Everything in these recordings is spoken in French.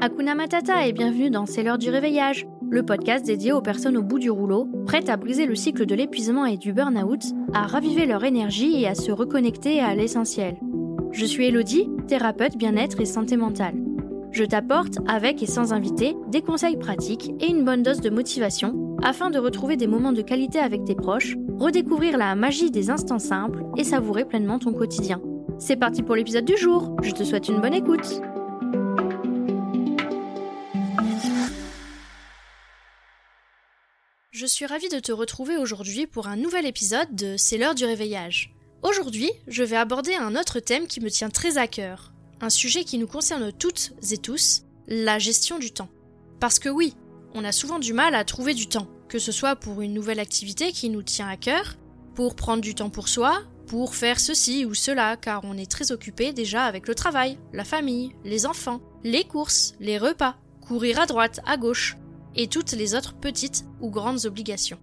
Hakuna Matata et bienvenue dans C'est l'heure du réveillage, le podcast dédié aux personnes au bout du rouleau, prêtes à briser le cycle de l'épuisement et du burn-out, à raviver leur énergie et à se reconnecter à l'essentiel. Je suis Elodie, thérapeute bien-être et santé mentale. Je t'apporte, avec et sans invité, des conseils pratiques et une bonne dose de motivation afin de retrouver des moments de qualité avec tes proches, redécouvrir la magie des instants simples et savourer pleinement ton quotidien. C'est parti pour l'épisode du jour, je te souhaite une bonne écoute. Je suis ravie de te retrouver aujourd'hui pour un nouvel épisode de C'est l'heure du réveillage. Aujourd'hui, je vais aborder un autre thème qui me tient très à cœur, un sujet qui nous concerne toutes et tous, la gestion du temps. Parce que oui, on a souvent du mal à trouver du temps, que ce soit pour une nouvelle activité qui nous tient à cœur, pour prendre du temps pour soi, pour faire ceci ou cela, car on est très occupé déjà avec le travail, la famille, les enfants, les courses, les repas, courir à droite, à gauche, et toutes les autres petites ou grandes obligations.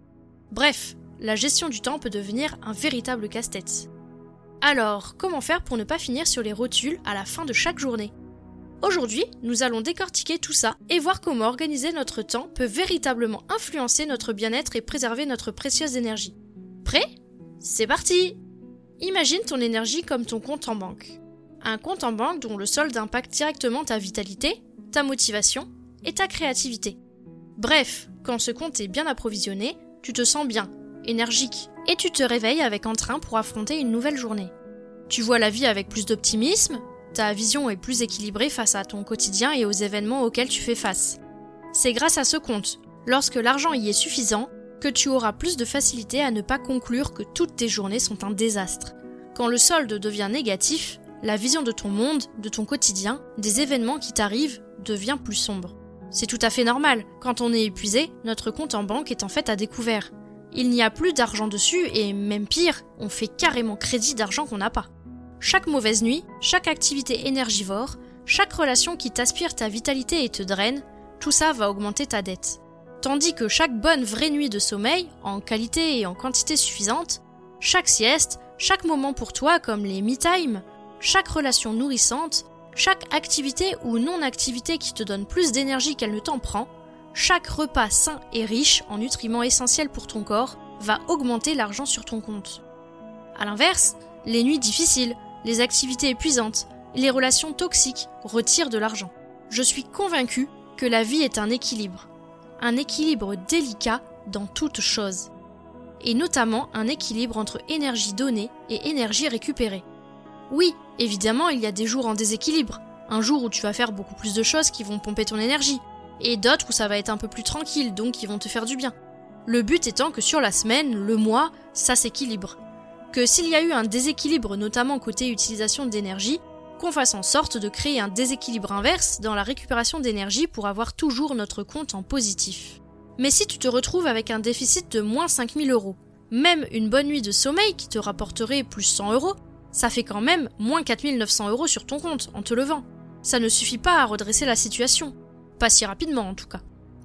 Bref, la gestion du temps peut devenir un véritable casse-tête. Alors, comment faire pour ne pas finir sur les rotules à la fin de chaque journée? Aujourd'hui, nous allons décortiquer tout ça et voir comment organiser notre temps peut véritablement influencer notre bien-être et préserver notre précieuse énergie. Prêt? C'est parti Imagine ton énergie comme ton compte en banque. Un compte en banque dont le solde impacte directement ta vitalité, ta motivation et ta créativité. Bref, quand ce compte est bien approvisionné, tu te sens bien, énergique, et tu te réveilles avec entrain pour affronter une nouvelle journée. Tu vois la vie avec plus d'optimisme, ta vision est plus équilibrée face à ton quotidien et aux événements auxquels tu fais face. C'est grâce à ce compte, lorsque l'argent y est suffisant, que tu auras plus de facilité à ne pas conclure que toutes tes journées sont un désastre. Quand le solde devient négatif, la vision de ton monde, de ton quotidien, des événements qui t'arrivent devient plus sombre. C'est tout à fait normal, quand on est épuisé, notre compte en banque est en fait à découvert. Il n'y a plus d'argent dessus et même pire, on fait carrément crédit d'argent qu'on n'a pas. Chaque mauvaise nuit, chaque activité énergivore, chaque relation qui t'aspire ta vitalité et te draine, tout ça va augmenter ta dette. Tandis que chaque bonne vraie nuit de sommeil, en qualité et en quantité suffisante, chaque sieste, chaque moment pour toi comme les me-time, chaque relation nourrissante, chaque activité ou non-activité qui te donne plus d'énergie qu'elle ne t'en prend, chaque repas sain et riche en nutriments essentiels pour ton corps va augmenter l'argent sur ton compte. A l'inverse, les nuits difficiles, les activités épuisantes, les relations toxiques retirent de l'argent. Je suis convaincue que la vie est un équilibre. Un équilibre délicat dans toute chose. Et notamment un équilibre entre énergie donnée et énergie récupérée. Oui, évidemment, il y a des jours en déséquilibre. Un jour où tu vas faire beaucoup plus de choses qui vont pomper ton énergie. Et d'autres où ça va être un peu plus tranquille, donc qui vont te faire du bien. Le but étant que sur la semaine, le mois, ça s'équilibre que s'il y a eu un déséquilibre notamment côté utilisation d'énergie, qu'on fasse en sorte de créer un déséquilibre inverse dans la récupération d'énergie pour avoir toujours notre compte en positif. Mais si tu te retrouves avec un déficit de moins 5000 euros, même une bonne nuit de sommeil qui te rapporterait plus 100 euros, ça fait quand même moins 4900 euros sur ton compte en te levant. Ça ne suffit pas à redresser la situation. Pas si rapidement en tout cas.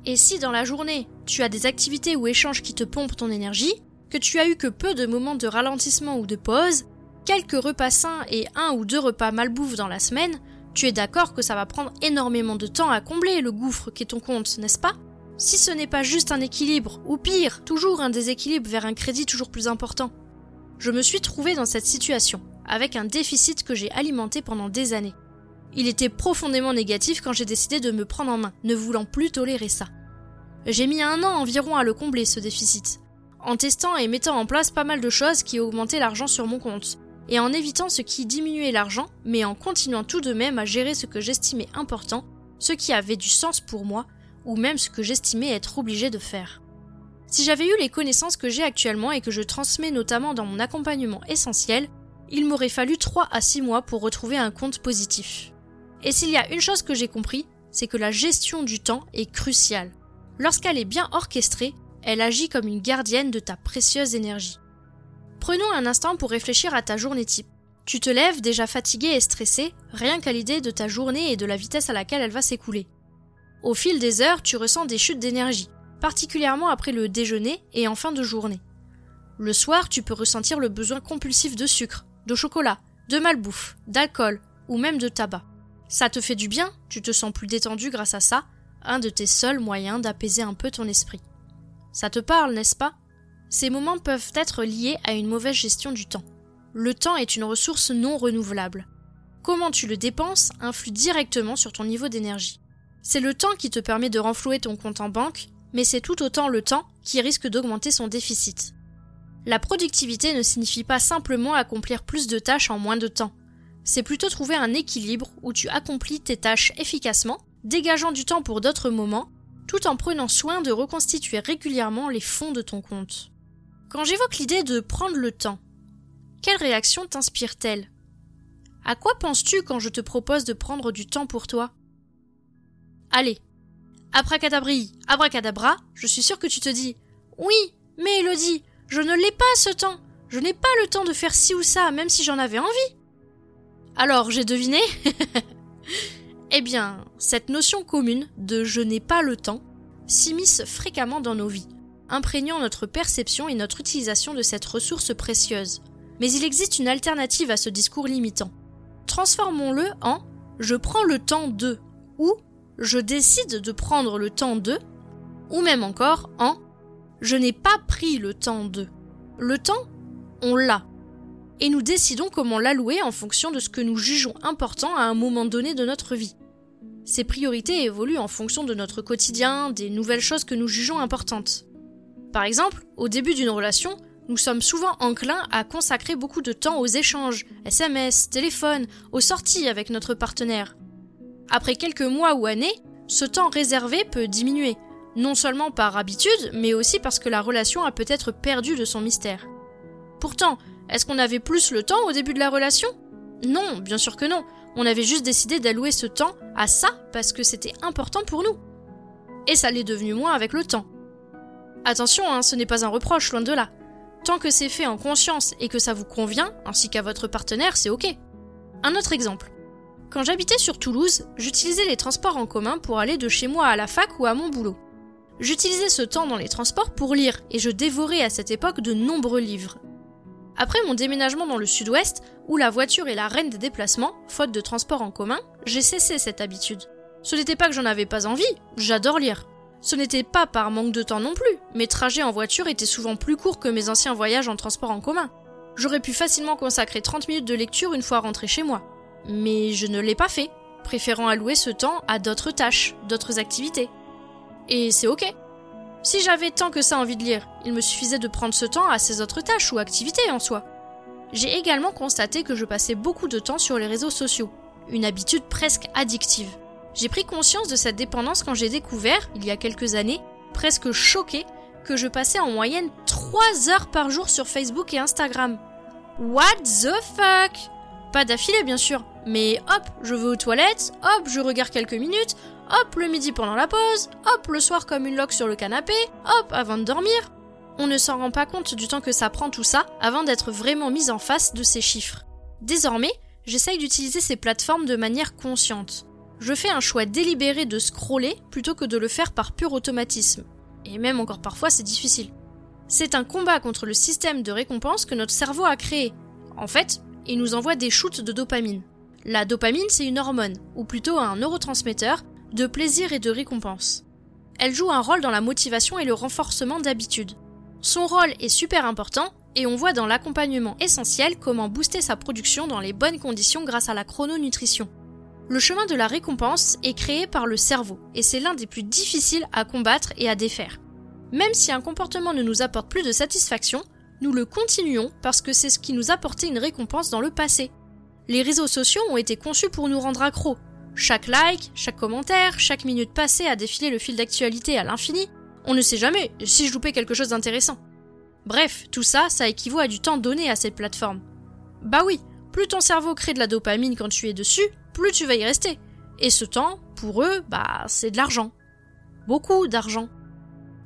Et si dans la journée, tu as des activités ou échanges qui te pompent ton énergie, que tu as eu que peu de moments de ralentissement ou de pause, quelques repas sains et un ou deux repas malbouffes dans la semaine, tu es d'accord que ça va prendre énormément de temps à combler le gouffre qu'est ton compte, n'est-ce pas? Si ce n'est pas juste un équilibre, ou pire, toujours un déséquilibre vers un crédit toujours plus important. Je me suis trouvé dans cette situation, avec un déficit que j'ai alimenté pendant des années. Il était profondément négatif quand j'ai décidé de me prendre en main, ne voulant plus tolérer ça. J'ai mis un an environ à le combler, ce déficit en testant et mettant en place pas mal de choses qui augmentaient l'argent sur mon compte, et en évitant ce qui diminuait l'argent, mais en continuant tout de même à gérer ce que j'estimais important, ce qui avait du sens pour moi, ou même ce que j'estimais être obligé de faire. Si j'avais eu les connaissances que j'ai actuellement et que je transmets notamment dans mon accompagnement essentiel, il m'aurait fallu 3 à 6 mois pour retrouver un compte positif. Et s'il y a une chose que j'ai compris, c'est que la gestion du temps est cruciale. Lorsqu'elle est bien orchestrée, elle agit comme une gardienne de ta précieuse énergie. Prenons un instant pour réfléchir à ta journée type. Tu te lèves déjà fatigué et stressé, rien qu'à l'idée de ta journée et de la vitesse à laquelle elle va s'écouler. Au fil des heures, tu ressens des chutes d'énergie, particulièrement après le déjeuner et en fin de journée. Le soir, tu peux ressentir le besoin compulsif de sucre, de chocolat, de malbouffe, d'alcool ou même de tabac. Ça te fait du bien, tu te sens plus détendu grâce à ça, un de tes seuls moyens d'apaiser un peu ton esprit. Ça te parle, n'est-ce pas? Ces moments peuvent être liés à une mauvaise gestion du temps. Le temps est une ressource non renouvelable. Comment tu le dépenses influe directement sur ton niveau d'énergie. C'est le temps qui te permet de renflouer ton compte en banque, mais c'est tout autant le temps qui risque d'augmenter son déficit. La productivité ne signifie pas simplement accomplir plus de tâches en moins de temps. C'est plutôt trouver un équilibre où tu accomplis tes tâches efficacement, dégageant du temps pour d'autres moments, tout en prenant soin de reconstituer régulièrement les fonds de ton compte. Quand j'évoque l'idée de prendre le temps, quelle réaction t'inspire-t-elle? À quoi penses-tu quand je te propose de prendre du temps pour toi? Allez, abracadabri, abracadabra, je suis sûre que tu te dis Oui, mais Elodie, je ne l'ai pas ce temps. Je n'ai pas le temps de faire ci ou ça, même si j'en avais envie. Alors, j'ai deviné Eh bien, cette notion commune de je n'ai pas le temps s'immisce fréquemment dans nos vies, imprégnant notre perception et notre utilisation de cette ressource précieuse. Mais il existe une alternative à ce discours limitant. Transformons-le en je prends le temps de ou je décide de prendre le temps de ou même encore en je n'ai pas pris le temps de. Le temps, on l'a. Et nous décidons comment l'allouer en fonction de ce que nous jugeons important à un moment donné de notre vie. Ces priorités évoluent en fonction de notre quotidien, des nouvelles choses que nous jugeons importantes. Par exemple, au début d'une relation, nous sommes souvent enclins à consacrer beaucoup de temps aux échanges, SMS, téléphone, aux sorties avec notre partenaire. Après quelques mois ou années, ce temps réservé peut diminuer, non seulement par habitude, mais aussi parce que la relation a peut-être perdu de son mystère. Pourtant, est-ce qu'on avait plus le temps au début de la relation? Non, bien sûr que non. On avait juste décidé d'allouer ce temps à ça parce que c'était important pour nous. Et ça l'est devenu moins avec le temps. Attention, hein, ce n'est pas un reproche, loin de là. Tant que c'est fait en conscience et que ça vous convient, ainsi qu'à votre partenaire, c'est ok. Un autre exemple. Quand j'habitais sur Toulouse, j'utilisais les transports en commun pour aller de chez moi à la fac ou à mon boulot. J'utilisais ce temps dans les transports pour lire et je dévorais à cette époque de nombreux livres. Après mon déménagement dans le sud-ouest, où la voiture est la reine des déplacements, faute de transport en commun, j'ai cessé cette habitude. Ce n'était pas que j'en avais pas envie, j'adore lire. Ce n'était pas par manque de temps non plus, mes trajets en voiture étaient souvent plus courts que mes anciens voyages en transport en commun. J'aurais pu facilement consacrer 30 minutes de lecture une fois rentré chez moi. Mais je ne l'ai pas fait, préférant allouer ce temps à d'autres tâches, d'autres activités. Et c'est ok. Si j'avais tant que ça envie de lire, il me suffisait de prendre ce temps à ces autres tâches ou activités en soi. J'ai également constaté que je passais beaucoup de temps sur les réseaux sociaux, une habitude presque addictive. J'ai pris conscience de cette dépendance quand j'ai découvert, il y a quelques années, presque choqué, que je passais en moyenne 3 heures par jour sur Facebook et Instagram. What the fuck? Pas d'affilée bien sûr, mais hop, je vais aux toilettes, hop, je regarde quelques minutes, hop le midi pendant la pause, hop le soir comme une loque sur le canapé, hop avant de dormir. On ne s'en rend pas compte du temps que ça prend tout ça avant d'être vraiment mis en face de ces chiffres. Désormais, j'essaye d'utiliser ces plateformes de manière consciente. Je fais un choix délibéré de scroller plutôt que de le faire par pur automatisme. Et même encore parfois c'est difficile. C'est un combat contre le système de récompense que notre cerveau a créé. En fait, il nous envoie des shoots de dopamine. La dopamine, c'est une hormone, ou plutôt un neurotransmetteur, de plaisir et de récompense. Elle joue un rôle dans la motivation et le renforcement d'habitudes. Son rôle est super important et on voit dans l'accompagnement essentiel comment booster sa production dans les bonnes conditions grâce à la chrononutrition. Le chemin de la récompense est créé par le cerveau et c'est l'un des plus difficiles à combattre et à défaire. Même si un comportement ne nous apporte plus de satisfaction, nous le continuons parce que c'est ce qui nous apportait une récompense dans le passé. Les réseaux sociaux ont été conçus pour nous rendre accros, chaque like, chaque commentaire, chaque minute passée à défiler le fil d'actualité à l'infini, on ne sait jamais si je loupais quelque chose d'intéressant. Bref, tout ça, ça équivaut à du temps donné à cette plateforme. Bah oui, plus ton cerveau crée de la dopamine quand tu es dessus, plus tu vas y rester. Et ce temps, pour eux, bah c'est de l'argent. Beaucoup d'argent.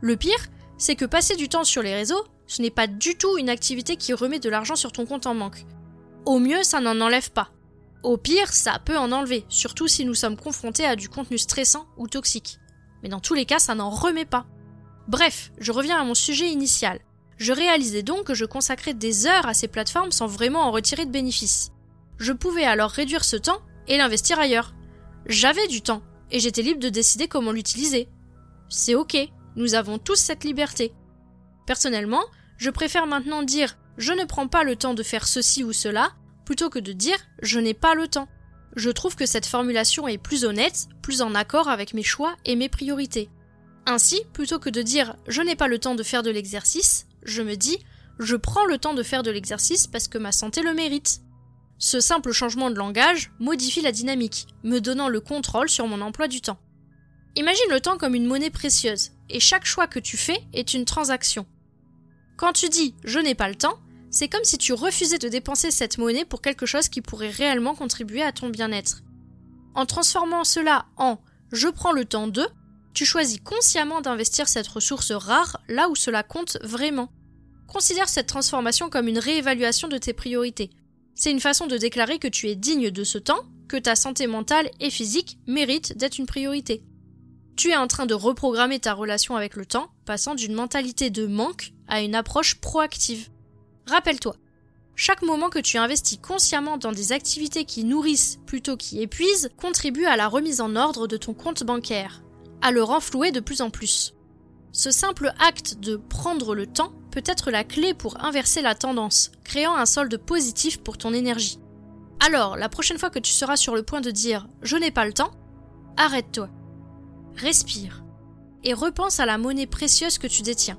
Le pire, c'est que passer du temps sur les réseaux, ce n'est pas du tout une activité qui remet de l'argent sur ton compte en banque. Au mieux, ça n'en enlève pas. Au pire, ça peut en enlever, surtout si nous sommes confrontés à du contenu stressant ou toxique. Mais dans tous les cas, ça n'en remet pas. Bref, je reviens à mon sujet initial. Je réalisais donc que je consacrais des heures à ces plateformes sans vraiment en retirer de bénéfices. Je pouvais alors réduire ce temps et l'investir ailleurs. j'avais du temps et j'étais libre de décider comment l'utiliser. C'est ok, nous avons tous cette liberté. Personnellement, je préfère maintenant dire je ne prends pas le temps de faire ceci ou cela plutôt que de dire je n'ai pas le temps. Je trouve que cette formulation est plus honnête, plus en accord avec mes choix et mes priorités. Ainsi, plutôt que de dire je n'ai pas le temps de faire de l'exercice, je me dis je prends le temps de faire de l'exercice parce que ma santé le mérite. Ce simple changement de langage modifie la dynamique, me donnant le contrôle sur mon emploi du temps. Imagine le temps comme une monnaie précieuse, et chaque choix que tu fais est une transaction. Quand tu dis je n'ai pas le temps, c'est comme si tu refusais de dépenser cette monnaie pour quelque chose qui pourrait réellement contribuer à ton bien-être. En transformant cela en je prends le temps de, tu choisis consciemment d'investir cette ressource rare là où cela compte vraiment. Considère cette transformation comme une réévaluation de tes priorités. C'est une façon de déclarer que tu es digne de ce temps, que ta santé mentale et physique mérite d'être une priorité. Tu es en train de reprogrammer ta relation avec le temps, passant d'une mentalité de manque à une approche proactive. Rappelle-toi, chaque moment que tu investis consciemment dans des activités qui nourrissent plutôt qui épuisent contribue à la remise en ordre de ton compte bancaire, à le renflouer de plus en plus. Ce simple acte de prendre le temps peut être la clé pour inverser la tendance, créant un solde positif pour ton énergie. Alors, la prochaine fois que tu seras sur le point de dire je n'ai pas le temps, arrête-toi. Respire. Et repense à la monnaie précieuse que tu détiens.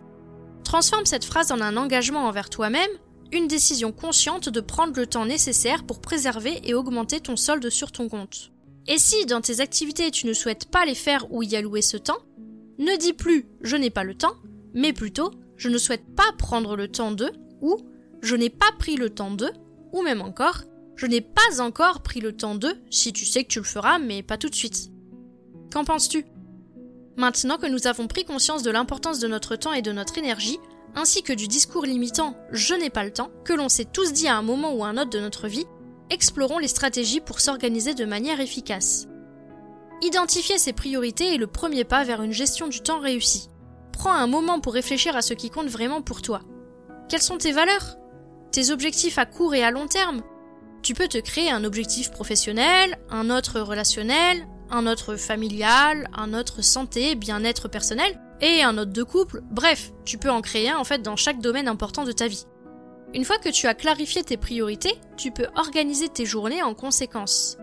Transforme cette phrase en un engagement envers toi-même, une décision consciente de prendre le temps nécessaire pour préserver et augmenter ton solde sur ton compte. Et si dans tes activités tu ne souhaites pas les faire ou y allouer ce temps, ne dis plus je n'ai pas le temps, mais plutôt je ne souhaite pas prendre le temps de ou je n'ai pas pris le temps de ou même encore je n'ai pas encore pris le temps de si tu sais que tu le feras mais pas tout de suite. Qu'en penses-tu? Maintenant que nous avons pris conscience de l'importance de notre temps et de notre énergie, ainsi que du discours limitant je n'ai pas le temps, que l'on s'est tous dit à un moment ou à un autre de notre vie, explorons les stratégies pour s'organiser de manière efficace. Identifier ses priorités est le premier pas vers une gestion du temps réussie. Prends un moment pour réfléchir à ce qui compte vraiment pour toi. Quelles sont tes valeurs? Tes objectifs à court et à long terme? Tu peux te créer un objectif professionnel, un autre relationnel, un autre familial, un autre santé, bien-être personnel, et un autre de couple, bref, tu peux en créer un en fait dans chaque domaine important de ta vie. Une fois que tu as clarifié tes priorités, tu peux organiser tes journées en conséquence.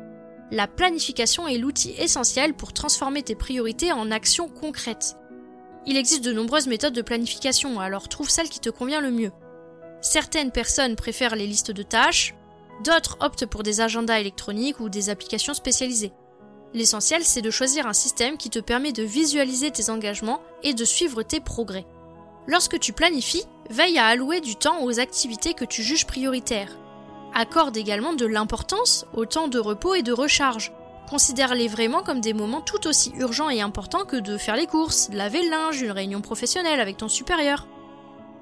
La planification est l'outil essentiel pour transformer tes priorités en actions concrètes. Il existe de nombreuses méthodes de planification, alors trouve celle qui te convient le mieux. Certaines personnes préfèrent les listes de tâches, d'autres optent pour des agendas électroniques ou des applications spécialisées. L'essentiel, c'est de choisir un système qui te permet de visualiser tes engagements et de suivre tes progrès. Lorsque tu planifies, veille à allouer du temps aux activités que tu juges prioritaires. Accorde également de l'importance au temps de repos et de recharge. Considère-les vraiment comme des moments tout aussi urgents et importants que de faire les courses, laver le linge, une réunion professionnelle avec ton supérieur.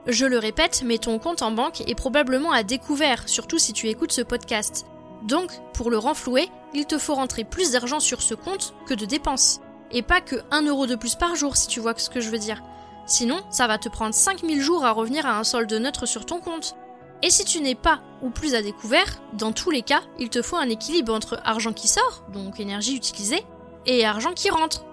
Je le répète, mais ton compte en banque est probablement à découvert, surtout si tu écoutes ce podcast. Donc, pour le renflouer, il te faut rentrer plus d'argent sur ce compte que de dépenses. Et pas que 1 euro de plus par jour, si tu vois ce que je veux dire. Sinon, ça va te prendre 5000 jours à revenir à un solde neutre sur ton compte. Et si tu n'es pas ou plus à découvert, dans tous les cas, il te faut un équilibre entre argent qui sort, donc énergie utilisée, et argent qui rentre.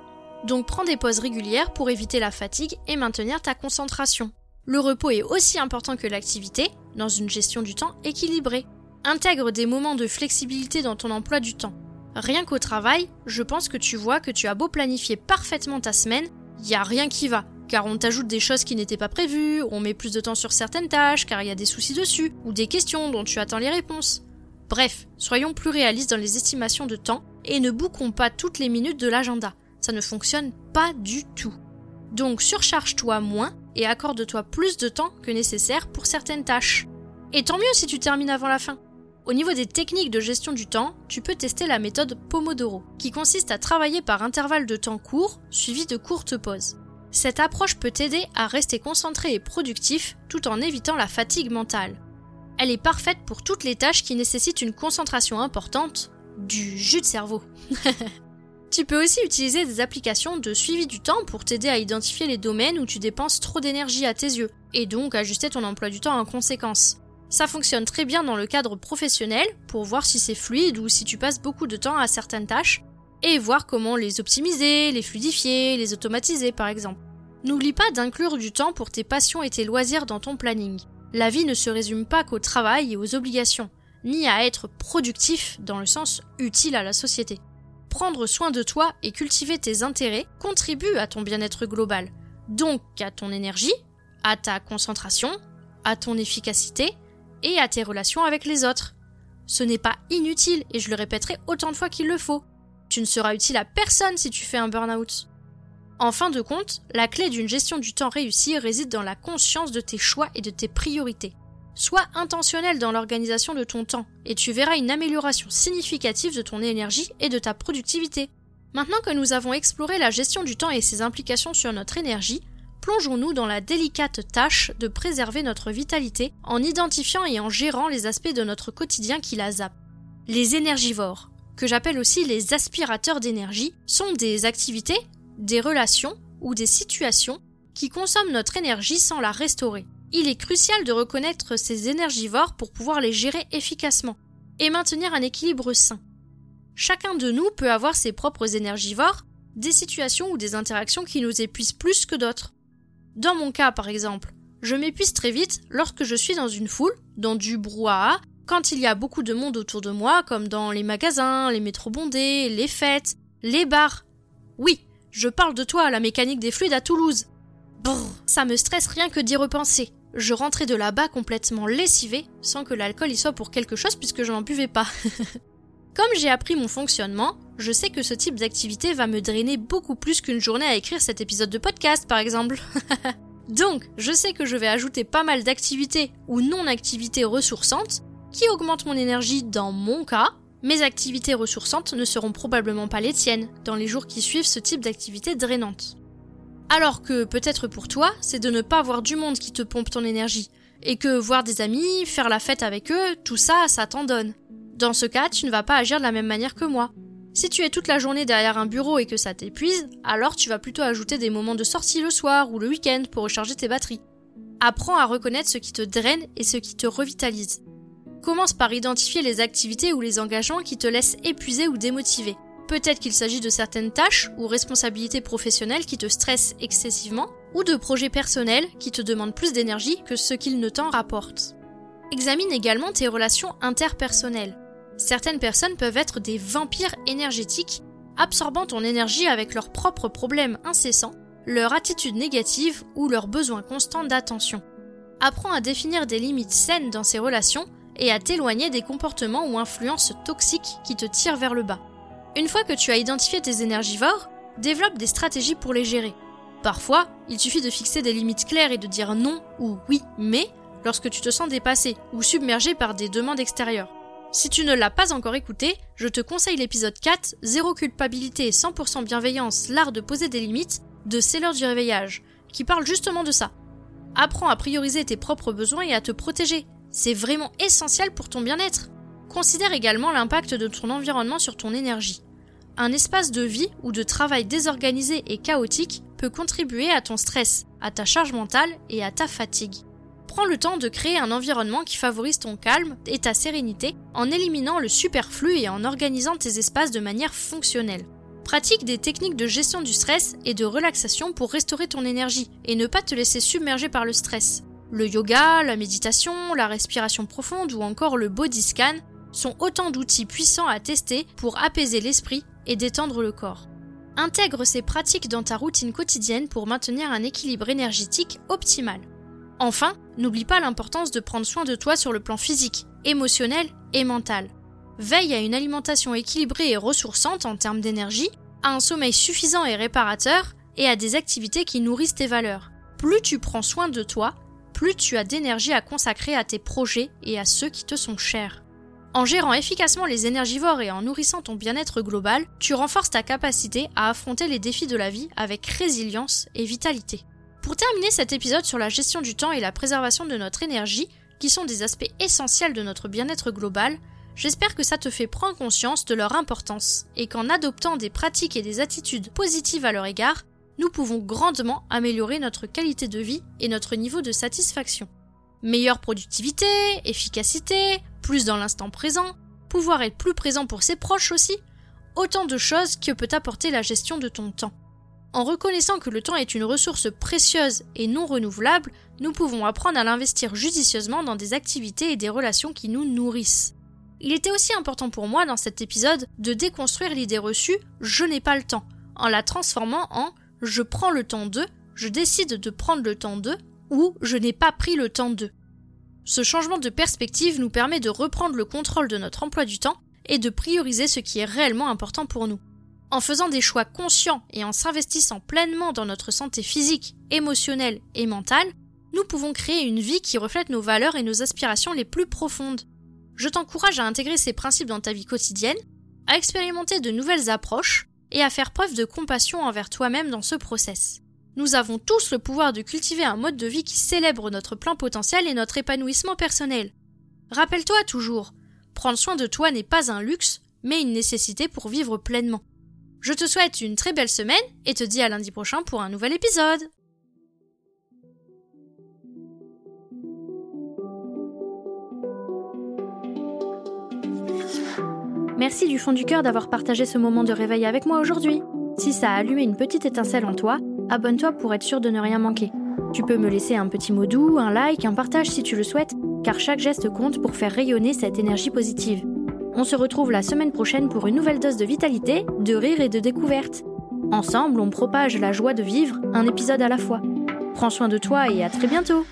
Donc prends des pauses régulières pour éviter la fatigue et maintenir ta concentration. Le repos est aussi important que l'activité dans une gestion du temps équilibrée. Intègre des moments de flexibilité dans ton emploi du temps. Rien qu'au travail, je pense que tu vois que tu as beau planifier parfaitement ta semaine, il n'y a rien qui va. Car on t'ajoute des choses qui n'étaient pas prévues, on met plus de temps sur certaines tâches car il y a des soucis dessus, ou des questions dont tu attends les réponses. Bref, soyons plus réalistes dans les estimations de temps et ne bouquons pas toutes les minutes de l'agenda. Ça ne fonctionne pas du tout. Donc surcharge-toi moins et accorde-toi plus de temps que nécessaire pour certaines tâches. Et tant mieux si tu termines avant la fin. Au niveau des techniques de gestion du temps, tu peux tester la méthode Pomodoro, qui consiste à travailler par intervalles de temps courts, suivis de courtes pauses. Cette approche peut t'aider à rester concentré et productif tout en évitant la fatigue mentale. Elle est parfaite pour toutes les tâches qui nécessitent une concentration importante, du jus de cerveau. tu peux aussi utiliser des applications de suivi du temps pour t'aider à identifier les domaines où tu dépenses trop d'énergie à tes yeux, et donc ajuster ton emploi du temps en conséquence. Ça fonctionne très bien dans le cadre professionnel pour voir si c'est fluide ou si tu passes beaucoup de temps à certaines tâches, et voir comment les optimiser, les fluidifier, les automatiser par exemple. N'oublie pas d'inclure du temps pour tes passions et tes loisirs dans ton planning. La vie ne se résume pas qu'au travail et aux obligations, ni à être productif dans le sens utile à la société. Prendre soin de toi et cultiver tes intérêts contribue à ton bien-être global, donc à ton énergie, à ta concentration, à ton efficacité et à tes relations avec les autres. Ce n'est pas inutile et je le répéterai autant de fois qu'il le faut. Tu ne seras utile à personne si tu fais un burn-out. En fin de compte, la clé d'une gestion du temps réussie réside dans la conscience de tes choix et de tes priorités. Sois intentionnel dans l'organisation de ton temps et tu verras une amélioration significative de ton énergie et de ta productivité. Maintenant que nous avons exploré la gestion du temps et ses implications sur notre énergie, plongeons-nous dans la délicate tâche de préserver notre vitalité en identifiant et en gérant les aspects de notre quotidien qui la zappent. Les énergivores, que j'appelle aussi les aspirateurs d'énergie, sont des activités, des relations ou des situations qui consomment notre énergie sans la restaurer. Il est crucial de reconnaître ces énergivores pour pouvoir les gérer efficacement et maintenir un équilibre sain. Chacun de nous peut avoir ses propres énergivores, des situations ou des interactions qui nous épuisent plus que d'autres. Dans mon cas, par exemple, je m'épuise très vite lorsque je suis dans une foule, dans du brouhaha, quand il y a beaucoup de monde autour de moi, comme dans les magasins, les métros bondés, les fêtes, les bars. Oui, je parle de toi, la mécanique des fluides à Toulouse. Brrr, ça me stresse rien que d'y repenser. Je rentrais de là-bas complètement lessivé, sans que l'alcool y soit pour quelque chose puisque je n'en buvais pas. Comme j'ai appris mon fonctionnement, je sais que ce type d'activité va me drainer beaucoup plus qu'une journée à écrire cet épisode de podcast par exemple. Donc, je sais que je vais ajouter pas mal d'activités ou non-activités ressourçantes qui augmentent mon énergie dans mon cas. Mes activités ressourçantes ne seront probablement pas les tiennes dans les jours qui suivent ce type d'activité drainante. Alors que peut-être pour toi, c'est de ne pas voir du monde qui te pompe ton énergie, et que voir des amis, faire la fête avec eux, tout ça, ça t'en donne. Dans ce cas, tu ne vas pas agir de la même manière que moi. Si tu es toute la journée derrière un bureau et que ça t'épuise, alors tu vas plutôt ajouter des moments de sortie le soir ou le week-end pour recharger tes batteries. Apprends à reconnaître ce qui te draine et ce qui te revitalise. Commence par identifier les activités ou les engagements qui te laissent épuiser ou démotiver. Peut-être qu'il s'agit de certaines tâches ou responsabilités professionnelles qui te stressent excessivement, ou de projets personnels qui te demandent plus d'énergie que ce qu'ils ne t'en rapportent. Examine également tes relations interpersonnelles. Certaines personnes peuvent être des vampires énergétiques, absorbant ton énergie avec leurs propres problèmes incessants, leur attitude négative ou leur besoin constant d'attention. Apprends à définir des limites saines dans ces relations et à t'éloigner des comportements ou influences toxiques qui te tirent vers le bas. Une fois que tu as identifié tes énergivores, développe des stratégies pour les gérer. Parfois, il suffit de fixer des limites claires et de dire non ou oui, mais lorsque tu te sens dépassé ou submergé par des demandes extérieures. Si tu ne l'as pas encore écouté, je te conseille l'épisode 4, Zéro culpabilité et 100% bienveillance, l'art de poser des limites, de C'est du réveillage, qui parle justement de ça. Apprends à prioriser tes propres besoins et à te protéger. C'est vraiment essentiel pour ton bien-être. Considère également l'impact de ton environnement sur ton énergie. Un espace de vie ou de travail désorganisé et chaotique peut contribuer à ton stress, à ta charge mentale et à ta fatigue. Prends le temps de créer un environnement qui favorise ton calme et ta sérénité en éliminant le superflu et en organisant tes espaces de manière fonctionnelle. Pratique des techniques de gestion du stress et de relaxation pour restaurer ton énergie et ne pas te laisser submerger par le stress. Le yoga, la méditation, la respiration profonde ou encore le body scan sont autant d'outils puissants à tester pour apaiser l'esprit et détendre le corps. Intègre ces pratiques dans ta routine quotidienne pour maintenir un équilibre énergétique optimal. Enfin, n'oublie pas l'importance de prendre soin de toi sur le plan physique, émotionnel et mental. Veille à une alimentation équilibrée et ressourçante en termes d'énergie, à un sommeil suffisant et réparateur, et à des activités qui nourrissent tes valeurs. Plus tu prends soin de toi, plus tu as d'énergie à consacrer à tes projets et à ceux qui te sont chers. En gérant efficacement les énergivores et en nourrissant ton bien-être global, tu renforces ta capacité à affronter les défis de la vie avec résilience et vitalité. Pour terminer cet épisode sur la gestion du temps et la préservation de notre énergie, qui sont des aspects essentiels de notre bien-être global, j'espère que ça te fait prendre conscience de leur importance et qu'en adoptant des pratiques et des attitudes positives à leur égard, nous pouvons grandement améliorer notre qualité de vie et notre niveau de satisfaction. Meilleure productivité, efficacité, plus dans l'instant présent, pouvoir être plus présent pour ses proches aussi, autant de choses que peut apporter la gestion de ton temps. En reconnaissant que le temps est une ressource précieuse et non renouvelable, nous pouvons apprendre à l'investir judicieusement dans des activités et des relations qui nous nourrissent. Il était aussi important pour moi dans cet épisode de déconstruire l'idée reçue je n'ai pas le temps, en la transformant en je prends le temps de, je décide de prendre le temps de, ou je n'ai pas pris le temps de. Ce changement de perspective nous permet de reprendre le contrôle de notre emploi du temps et de prioriser ce qui est réellement important pour nous. En faisant des choix conscients et en s'investissant pleinement dans notre santé physique, émotionnelle et mentale, nous pouvons créer une vie qui reflète nos valeurs et nos aspirations les plus profondes. Je t'encourage à intégrer ces principes dans ta vie quotidienne, à expérimenter de nouvelles approches et à faire preuve de compassion envers toi-même dans ce process. Nous avons tous le pouvoir de cultiver un mode de vie qui célèbre notre plein potentiel et notre épanouissement personnel. Rappelle-toi toujours, prendre soin de toi n'est pas un luxe, mais une nécessité pour vivre pleinement. Je te souhaite une très belle semaine et te dis à lundi prochain pour un nouvel épisode. Merci du fond du cœur d'avoir partagé ce moment de réveil avec moi aujourd'hui. Si ça a allumé une petite étincelle en toi, abonne-toi pour être sûr de ne rien manquer. Tu peux me laisser un petit mot doux, un like, un partage si tu le souhaites, car chaque geste compte pour faire rayonner cette énergie positive. On se retrouve la semaine prochaine pour une nouvelle dose de vitalité, de rire et de découverte. Ensemble, on propage la joie de vivre, un épisode à la fois. Prends soin de toi et à très bientôt